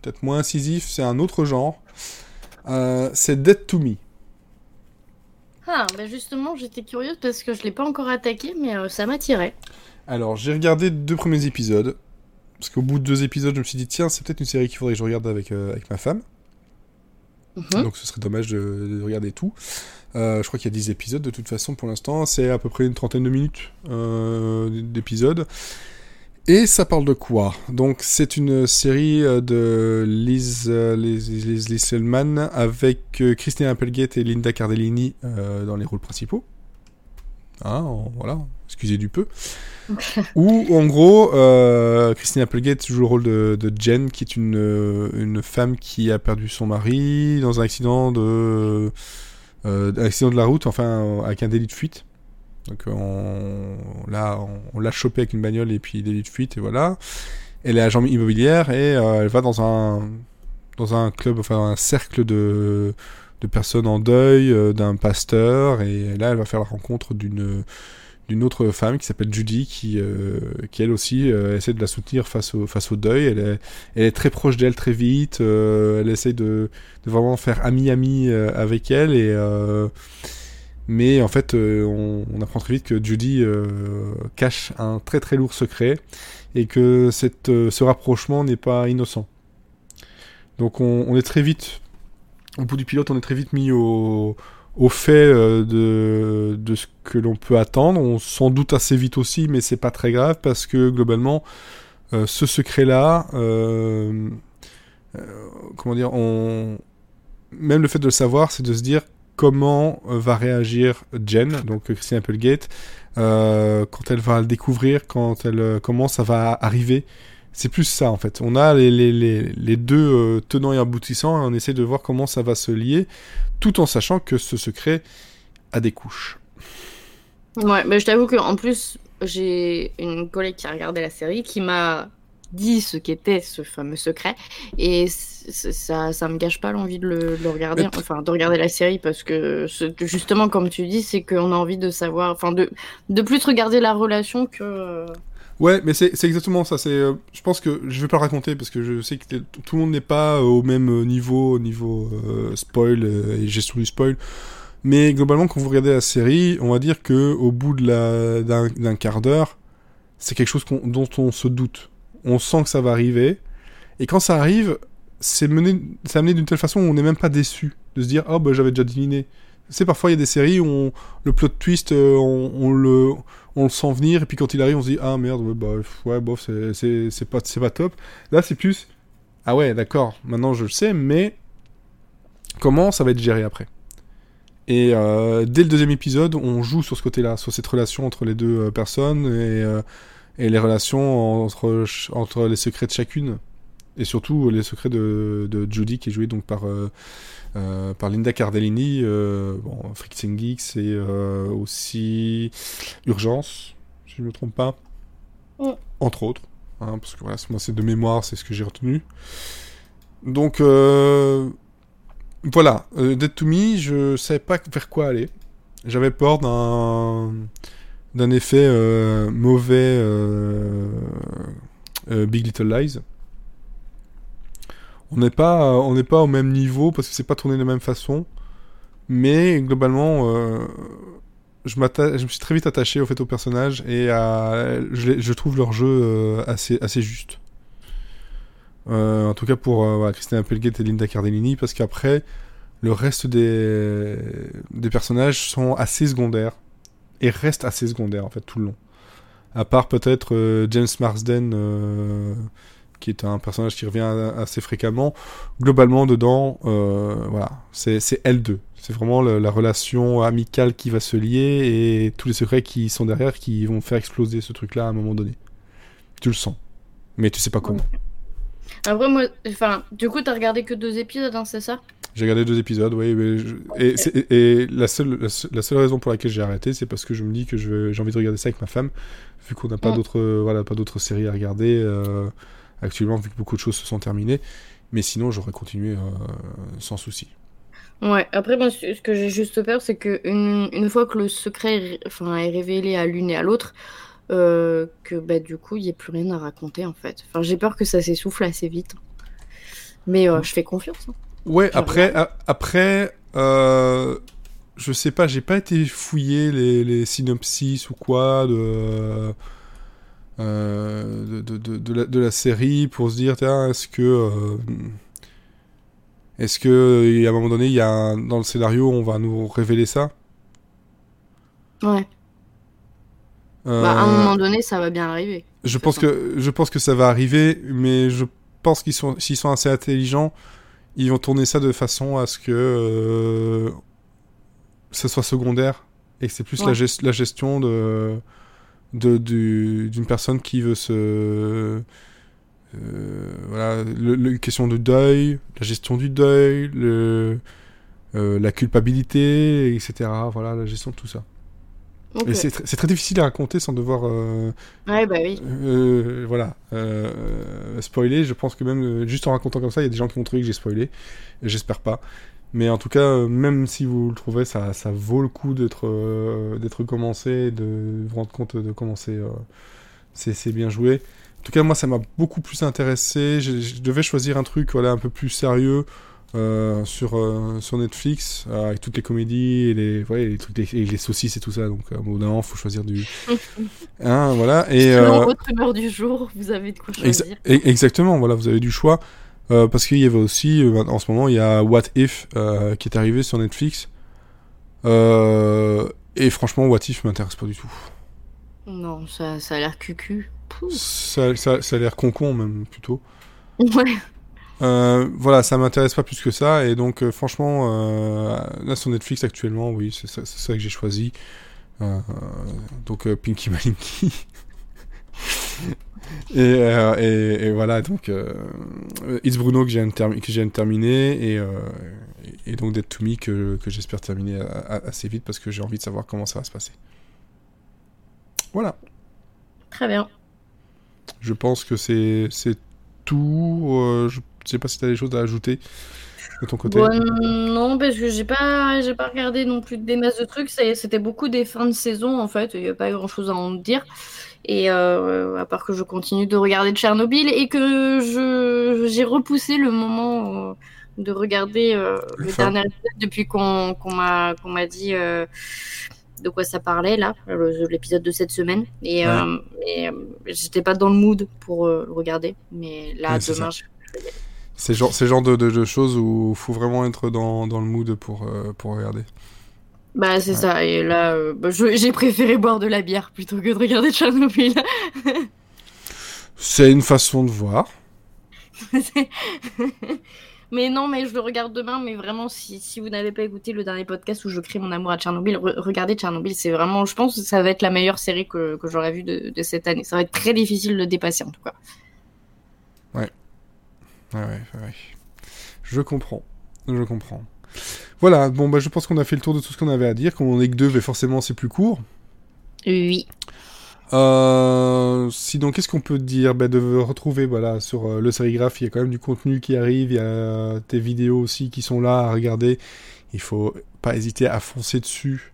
peut-être moins incisif, c'est un autre genre. Euh, c'est Dead to Me. Ah, bah justement, j'étais curieuse parce que je l'ai pas encore attaqué, mais euh, ça m'attirait. Alors, j'ai regardé deux premiers épisodes. Parce qu'au bout de deux épisodes, je me suis dit, tiens, c'est peut-être une série qu'il faudrait que je regarde avec, euh, avec ma femme. Mhm. Donc ce serait dommage de, de regarder tout. Euh, je crois qu'il y a 10 épisodes de toute façon pour l'instant. C'est à peu près une trentaine de minutes euh, d'épisodes. Et ça parle de quoi? Donc c'est une série euh, de Liz, euh, Liz, avec euh, Christina Applegate et Linda Cardellini dans les rôles principaux. En- voilà, excusez du peu. Où en gros, euh, Christina Applegate joue le rôle de, Jen, qui est une, euh, une femme qui a perdu son mari dans un accident de, euh, accident de la route, enfin avec un délit de fuite. Donc on, là, on, l'a chopé avec une bagnole et puis délit de fuite et voilà. Elle est agent immobilière et elle va dans un dans un club, enfin un cercle de de personnes en deuil, d'un pasteur et là elle va faire la rencontre d'une d'une autre femme qui s'appelle Judy qui euh, elle aussi euh, essaie de la soutenir face au face au deuil. Elle est très proche d'elle très vite. euh, elle essaie de vraiment faire ami ami euh, avec elle mais en fait, on, apprend très vite que Judy cache un très très lourd secret et que cette, ce rapprochement n'est pas innocent. Donc on, on est très vite, au bout du pilote, on est très vite mis au, au fait euh, de, ce que l'on peut attendre. On s'en doute assez vite aussi, mais c'est pas très grave parce que globalement, euh, ce secret-là, euh, comment dire, même le fait de le savoir, c'est de se dire comment va réagir Jen, donc Christine Applegate, quand elle va le découvrir, quand elle, comment ça va arriver. C'est plus ça en fait. On a les, les, les, les deux euh, tenants et aboutissants et on essaie de voir comment ça va se lier, tout en sachant que ce secret a des couches. Ouais, mais je t'avoue que en plus, j'ai une collègue qui a regardé la série qui m'a dit ce qu'était ce fameux secret et ça ça me gâche pas l'envie de le, de le regarder t- enfin de regarder la série parce que justement comme tu dis c'est qu'on a envie de savoir enfin de de plus regarder la relation que euh, Ouais, mais c'est exactement ça. C'est, euh, je pense que je vais pas le raconter parce que je sais que tout le monde n'est pas euh, au même euh, niveau, au niveau spoil et gestion du spoil. Mais globalement, quand vous regardez la série, on va dire que au bout de la d'un quart d'heure, c'est quelque chose dont on se doute. On sent que ça va arriver, et quand ça arrive, c'est mené, amené d'une telle façon où on n'est même pas déçu de se dire oh bah j'avais déjà deviné. C'est parfois il y a des séries où le plot twist, euh, on, le on le sent venir et puis quand il arrive on se dit ah merde ouais, bah ouais bof c'est pas top. Là c'est plus ah ouais d'accord maintenant je le sais mais comment ça va être géré après? Et euh, dès le deuxième épisode on joue sur ce côté là sur cette relation entre les deux euh, personnes et les relations entre les secrets de chacune et surtout les secrets de, de Judy qui est jouée donc par euh, par Linda Cardellini, euh, bon, Freaks and Geeks et euh, aussi Urgence, si je ne me trompe pas, entre autres, hein, parce que voilà, moi c'est de mémoire, c'est ce que j'ai retenu. Donc euh, voilà, Dead to Me, je savais pas vers quoi aller. J'avais peur d'un d'un effet mauvais Big Little Lies. On n'est pas, euh, on n'est pas au même niveau parce que c'est pas tourné de la même façon. Mais globalement, euh, je, me suis très vite attaché au fait au personnage et je, trouve leur jeu euh, assez, juste. En tout cas pour Christina Applegate et Linda Cardellini parce qu'après le reste des, des personnages sont assez secondaires et restent assez secondaires en fait tout le long. À part peut-être James Marsden qui est un personnage qui revient assez fréquemment. Globalement, dedans, euh, voilà, c'est c'est L2. C'est vraiment le- la relation amicale qui va se lier et tous les secrets qui sont derrière qui vont faire exploser ce truc-là à un moment donné. Tu le sens, mais tu sais pas comment. après moi enfin du coup t'as regardé que deux épisodes hein, c'est ça? J'ai regardé deux épisodes, oui, mais je- et, c'est- et- et la, seule, la, seule, la seule raison pour laquelle j'ai arrêté, c'est parce que je me dis que j'ai envie de regarder ça avec ma femme, vu qu'on n'a pas d'autres voilà, pas d'autres séries à regarder euh, actuellement, vu que beaucoup de choses se sont terminées. Mais sinon, j'aurais continué euh, sans souci. Ouais, après, ce que j'ai juste peur, c'est que une, fois que le secret enfin, est révélé à l'une et à l'autre, euh, que bah, du coup, il n'y ait plus rien à raconter, en fait. Enfin, j'ai peur que ça s'essouffle assez vite. Mais euh, je fais confiance. hein. Ouais, Je après, après, euh, je sais pas, j'ai pas été fouiller les, les synopsis ou quoi de, de, de, de, de la, de la série pour se dire, est-ce que, euh, est-ce que, a un moment donné, il y a un- dans le scénario, on va nous révéler ça? Ouais. Euh, Bah, à un moment donné, ça va bien arriver. Je pense que je pense que ça va arriver, mais je pense qu'ils sont s'ils sont assez intelligents, ils vont tourner ça de façon à ce que euh, ça soit secondaire et que c'est plus la, Ouais. gest- la gestion de du- d'une personne qui veut se euh, voilà le, le- question de deuil, la gestion du deuil, le euh, la culpabilité, etc. Voilà la gestion de tout ça. Ok. Et c'est tr- c'est très difficile à raconter sans devoir euh, Ouais, bah oui. euh, voilà, spoiler, je pense que même juste en racontant comme ça, il y a des gens qui vont trouver que j'ai spoilé. J'espère pas. Mais en tout cas, euh, même si vous le trouvez, ça, ça vaut le coup d'être euh, d'être commencé, et de vous rendre compte de commencer. euh, c'est bien joué. En tout cas, moi, ça m'a beaucoup plus intéressé. Je, je devais choisir un truc voilà, un peu plus sérieux euh, sur, sur Netflix, avec toutes les comédies et les, ouais, les, trucs, et les saucisses et tout ça. Donc, au bout d'un moment, faut choisir du. Hein, voilà. Et, Selon votre humeur du jour, vous avez de quoi choisir. e- exactement, voilà, vous avez du choix. Euh, parce qu'il y avait aussi, euh, en ce moment, il y a What If euh, qui est arrivé sur Netflix. Euh, et franchement, What If m'intéresse pas du tout. Non, ça, ça a l'air cucu. Ça, ça, ça a l'air concon même plutôt. Ouais. Voilà, ça m'intéresse pas plus que ça. Et donc, franchement, là sur Netflix actuellement, oui, c'est ça, que j'ai choisi. Donc, Pinky Malinky. et, euh, et, et voilà, donc, euh, It's Bruno que j'ai termi- terminé. Et, euh, et donc, Dead to Me que, que j'espère terminer a- a- assez vite parce que j'ai envie de savoir comment ça va se passer. Voilà. Très bien. Je pense que c'est tout. Je sais pas si tu as des choses à ajouter de ton côté. Bon, non, parce que j'ai pas, j'ai pas regardé non plus des masses de trucs. C'était beaucoup des fins de saison en fait. Il n'y a pas grand chose à en dire. Et euh, à part que je continue de regarder Tchernobyl et que je j'ai repoussé le moment euh, de regarder euh, Le le dernier épisode depuis qu'on qu'on m'a qu'on m'a dit euh, de quoi ça parlait là, l'épisode de cette semaine. Et, Ouais. et, j'étais pas dans le mood pour le regarder. Mais là Ouais, demain, je... C'est genre, c'est le genre de, de, de choses où il faut vraiment être dans, dans le mood pour, euh, pour regarder. Bah c'est ça, et là euh, bah, j'ai préféré boire de la bière plutôt que de regarder Tchernobyl. C'est une façon de voir. mais non, mais je le regarde demain, mais vraiment si, si vous n'avez pas écouté le dernier podcast où je crée mon amour à Tchernobyl, re- regardez Tchernobyl, c'est vraiment, je pense que ça va être la meilleure série que, que j'aurais vue de, de cette année. Ça va être très difficile de dépasser en tout cas. Ouais, ouais, ouais. Je comprends. Je comprends. Voilà, bon, bah, je pense qu'on a fait le tour de tout ce qu'on avait à dire. Comme on est que deux, mais forcément, c'est plus court. Oui. Euh, sinon, qu'est-ce qu'on peut dire? Bah, De retrouver voilà, sur euh, le sérigraphe, il y a quand même du contenu qui arrive, il y a tes vidéos aussi qui sont là à regarder. Il faut pas hésiter à foncer dessus,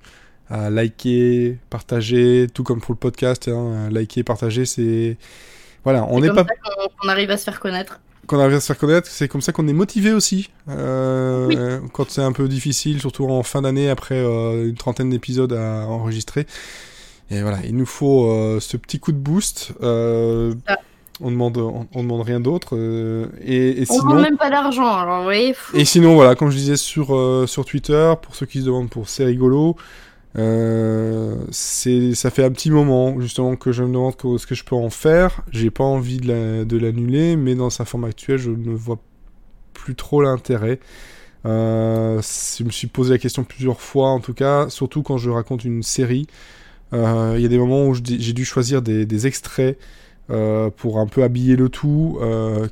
à liker, partager, tout comme pour le podcast. Hein, liker, partager, c'est. Voilà, on n'est pas. ça qu'on arrive à se faire connaître. Qu'on arrive à se faire connaître, c'est comme ça qu'on est motivé aussi. Euh, Oui. Quand c'est un peu difficile, surtout en fin d'année, après euh, une trentaine d'épisodes à enregistrer. Et voilà, il nous faut euh, ce petit coup de boost. Ah. on demande, on, on demande rien d'autre. et, et On ne sinon, demande même pas d'argent, alors vous voyez. pff, et sinon, voilà, comme je disais sur, sur Twitter, pour ceux qui se demandent pour C'est rigolo, euh, ça fait un petit moment justement que je me demande ce que je peux en faire. J'ai pas envie de, la- de l'annuler, mais dans sa forme actuelle, je ne vois plus trop l'intérêt. Euh, je me suis posé la question plusieurs fois, en tout cas, surtout quand je raconte une série. Euh, Il y a des moments où j'ai dû choisir des, extraits euh, pour un peu habiller le tout,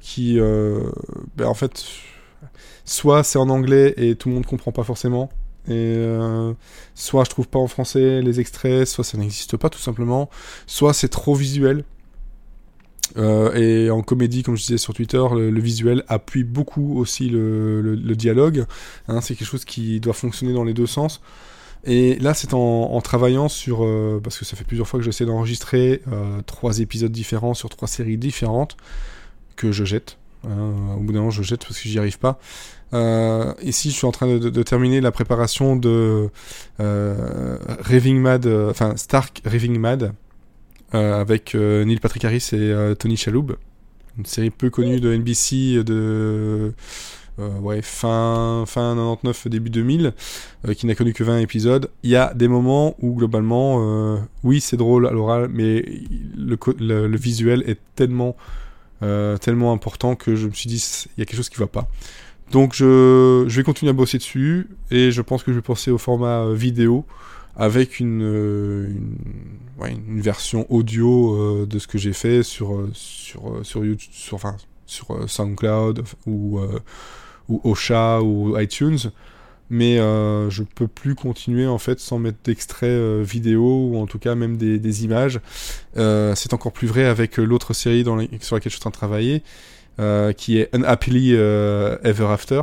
qui, ben, en fait, soit c'est en anglais et tout le monde comprend pas forcément, euh, soit je trouve pas en français les extraits, soit ça n'existe pas tout simplement, soit c'est trop visuel. Euh, et en comédie, comme je disais sur Twitter, le, visuel appuie beaucoup aussi le, dialogue. Hein, c'est quelque chose qui doit fonctionner dans les deux sens. Et là, c'est en, travaillant sur... euh, parce que ça fait plusieurs fois que j'essaie d'enregistrer trois épisodes différents sur trois séries différentes que je jette. Hein, au bout d'un moment, je jette parce que j'y arrive pas. Euh, ici, je suis en train de, terminer la préparation de euh, Mad, euh, enfin Stark Raving Mad, euh, avec euh, Neil Patrick Harris et euh, Tony Shalhoub, une série peu connue de NBC de euh, fin, fin 99, début 2000, euh, qui n'a connu que 20 épisodes, il y a des moments où globalement, euh, oui, c'est drôle à l'oral, mais le, visuel est tellement, euh, tellement important que je me suis dit, il y a quelque chose qui va pas. Donc je, je vais continuer à bosser dessus, et je pense que je vais passer au format euh, vidéo, avec une, euh, une, ouais, une version audio euh, de ce que j'ai fait sur, sur, sur YouTube, sur, enfin, sur SoundCloud ou, euh, ou Ocha ou iTunes. Mais euh, je peux plus continuer en fait sans mettre d'extrait euh, vidéo ou en tout cas même des, des images. C'est encore plus vrai avec l'autre série dans la- sur laquelle je suis en train de travailler, euh, qui est Unhappily euh, Ever After.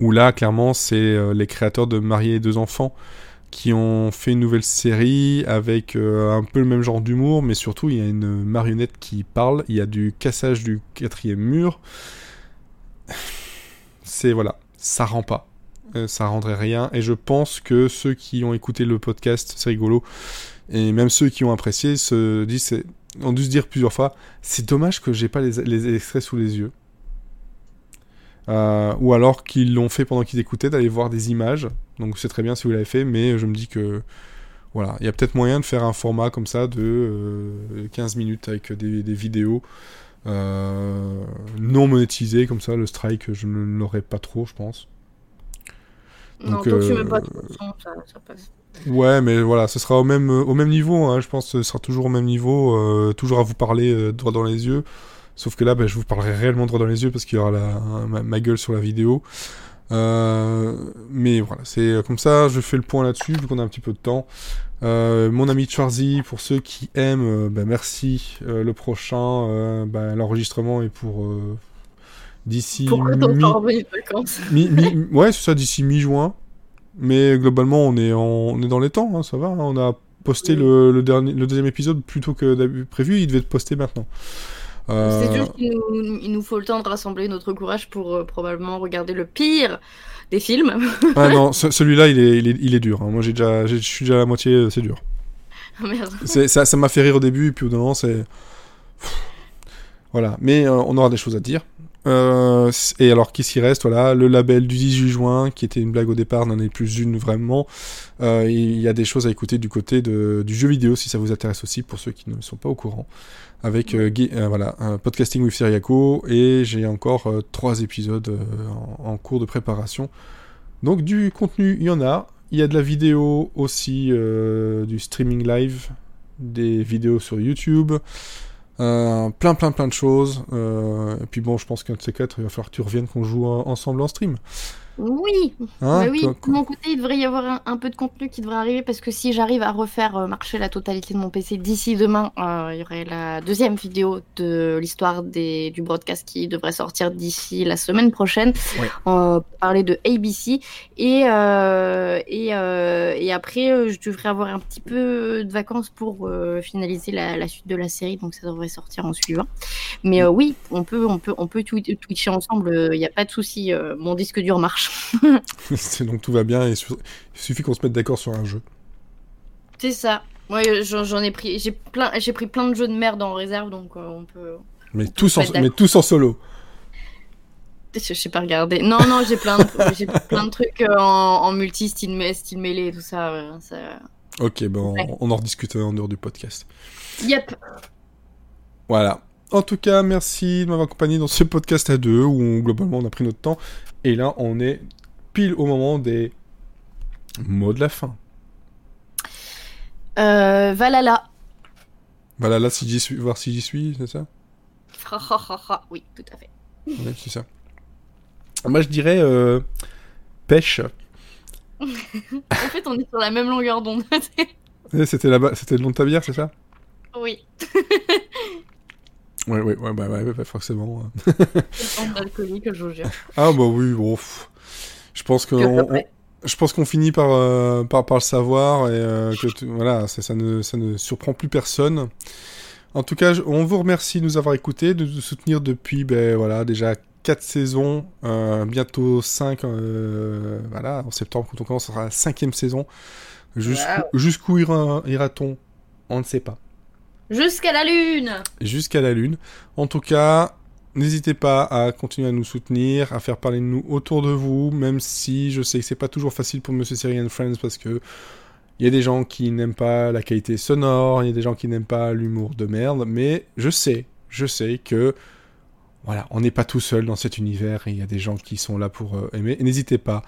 Où là, clairement, c'est euh, les créateurs de Marié et deux enfants qui ont fait une nouvelle série avec un peu le même genre d'humour, mais surtout il y a une marionnette qui parle, il y a du cassage du quatrième mur. C'est voilà, ça rend pas. Ça rendrait rien. Et je pense que ceux qui ont écouté le podcast, c'est rigolo, et même ceux qui ont apprécié se disent, ont dû se dire plusieurs fois, c'est dommage que j'ai pas les, les extraits sous les yeux. Euh, ou alors qu'ils l'ont fait pendant qu'ils écoutaient, d'aller voir des images. Donc c'est très bien si vous l'avez fait, mais je me dis que voilà, il y a peut-être moyen de faire un format comme ça de euh, 15 minutes avec des, des vidéos euh, non monétisées, comme ça le strike je ne l'aurais pas trop, je pense. Non, Donc, tant que tu euh, mets pas de son, ça, ça passe. Ouais, mais voilà, ce sera au même, au même niveau, hein, je pense que ce sera toujours au même niveau, euh, toujours à vous parler euh, droit dans les yeux. Sauf que là, ben, je vous parlerai réellement droit dans les yeux parce qu'il y aura la, ma, ma gueule sur la vidéo. Euh, mais voilà, c'est euh, comme ça, je fais le point là-dessus, vu qu'on a un petit peu de temps. Euh, mon ami Charzy, pour ceux qui aiment, euh, ben, merci. Euh, le prochain, euh, ben, l'enregistrement est pour euh, d'ici Pourquoi t'es mi- de vacances mi- mi- ouais, c'est ça, d'ici mi-juin. Mais globalement, on est, en- on est dans les temps, hein, ça va. hein. On a posté Oui. le, le dernier, le deuxième épisode plus tôt que prévu. Il devait être posté maintenant. Euh, C'est juste qu'il nous, il nous faut le temps de rassembler notre courage pour euh, probablement regarder le pire des films. Ah non, ce- celui-là, il est, il est, il est dur. hein. Moi, j'ai déjà, j'ai- je suis déjà à la moitié, euh, c'est dur. Merde. C'est- Ça, ça m'a fait rire au début, et puis au bout d'un moment, c'est. Voilà. Mais euh, on aura des choses à dire. Euh, et alors, qu'est-ce qui reste? Voilà, le label du 18 juin, qui était une blague au départ, n'en est plus une vraiment. Euh, Il y a des choses à écouter du côté du jeu vidéo, si ça vous intéresse aussi, pour ceux qui ne sont pas au courant. Avec euh, voilà, un podcasting with Siriaco, et j'ai encore trois épisodes en, cours de préparation. Donc, du contenu, il y en a. Il y a de la vidéo aussi, du streaming live, des vidéos sur YouTube, euh, plein plein plein de choses. Euh, et puis bon, je pense qu'un de ces quatre, il va falloir que tu reviennes qu'on joue en- ensemble en stream. Oui, Hein, bah oui, de mon côté, il devrait y avoir un, un peu de contenu qui devrait arriver parce que si j'arrive à refaire euh, marcher la totalité de mon PC d'ici demain, euh, il y aurait la deuxième vidéo de l'histoire du broadcast qui devrait sortir d'ici la semaine prochaine. Ouais. Euh, parler de ABC et euh, et, et après je devrais avoir un petit peu de vacances pour finaliser la, la suite de la série donc ça devrait sortir en suivant. Mais oui, on peut on peut on peut twi- twitcher ensemble, il n'y a pas de souci, mon disque dur marche. C'est donc tout va bien et il suffit qu'on se mette d'accord sur un jeu. C'est ça. Ouais, j'en j'en ai pris, j'ai plein, j'ai pris plein de jeux de merde en réserve, donc euh, on peut. Mais tous en, pas être mais tous en solo. Je je sais pas regarder. Non, non, j'ai plein, de... j'ai plein de trucs euh, en, en multi, style, style mêlé, tout ça. ouais, ça... Ok, bon, Ouais. on en rediscute en dehors du podcast. Yep. Voilà. En tout cas, merci de m'avoir accompagné dans ce podcast à deux où globalement on a pris notre temps. Et là, on est pile au moment des mots de la fin. Euh, Valhalla. Voilà, là, si j'y suis, voir si j'y suis, c'est ça? Oui, tout à fait. C'est ça. Moi, je dirais euh, pêche. En fait, on est sur la même longueur d'onde. C'était là-bas, c'était le nom de ta bière, c'est ça? Oui. Ouais, ouais, ouais, bah, ouais, ouais, forcément. D'alcoolique, je vous jure. Ah bah oui, bon. pff. Je pense que Puis on- après- on- je pense qu'on finit par, euh, par par le savoir et euh, que tu- voilà, ça, ça ne ça ne surprend plus personne. En tout cas, on vous remercie de nous avoir écoutés, de nous soutenir depuis ben voilà déjà quatre saisons, euh, bientôt 5 voilà en septembre quand on commence, ce sera la cinquième saison. Jusqu'où Wow. ira-t-on? On ne sait pas. Jusqu'à la lune. Jusqu'à la lune. En tout cas, N'hésitez pas à continuer à nous soutenir, à faire parler de nous autour de vous, même si je sais que c'est pas toujours facile pour Monsieur Series and Friends parce que il y a des gens qui n'aiment pas la qualité sonore, il y a des gens qui n'aiment pas l'humour de merde, mais je sais, je sais que voilà, on n'est pas tout seul dans cet univers et il y a des gens qui sont là pour euh, aimer. N'hésitez pas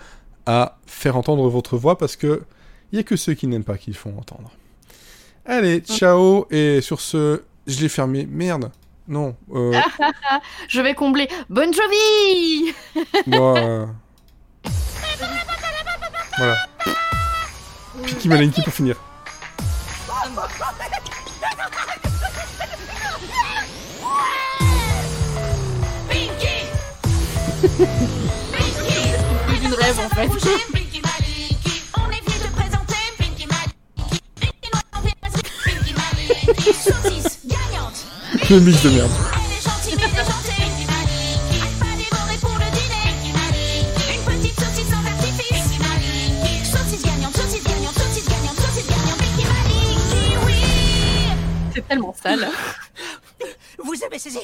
à faire entendre votre voix parce que il y a que ceux qui n'aiment pas qui le font entendre. Allez, ciao et sur ce, je l'ai fermé. Merde. Non. Euh, Je vais combler. Bonne Jovi moi. euh, Voilà. Piki Malenki pour finir? Pinky Pinky C'est une rêve en fait. Gagnante Pinky Malinky, oui C'est tellement sale. Vous avez saisi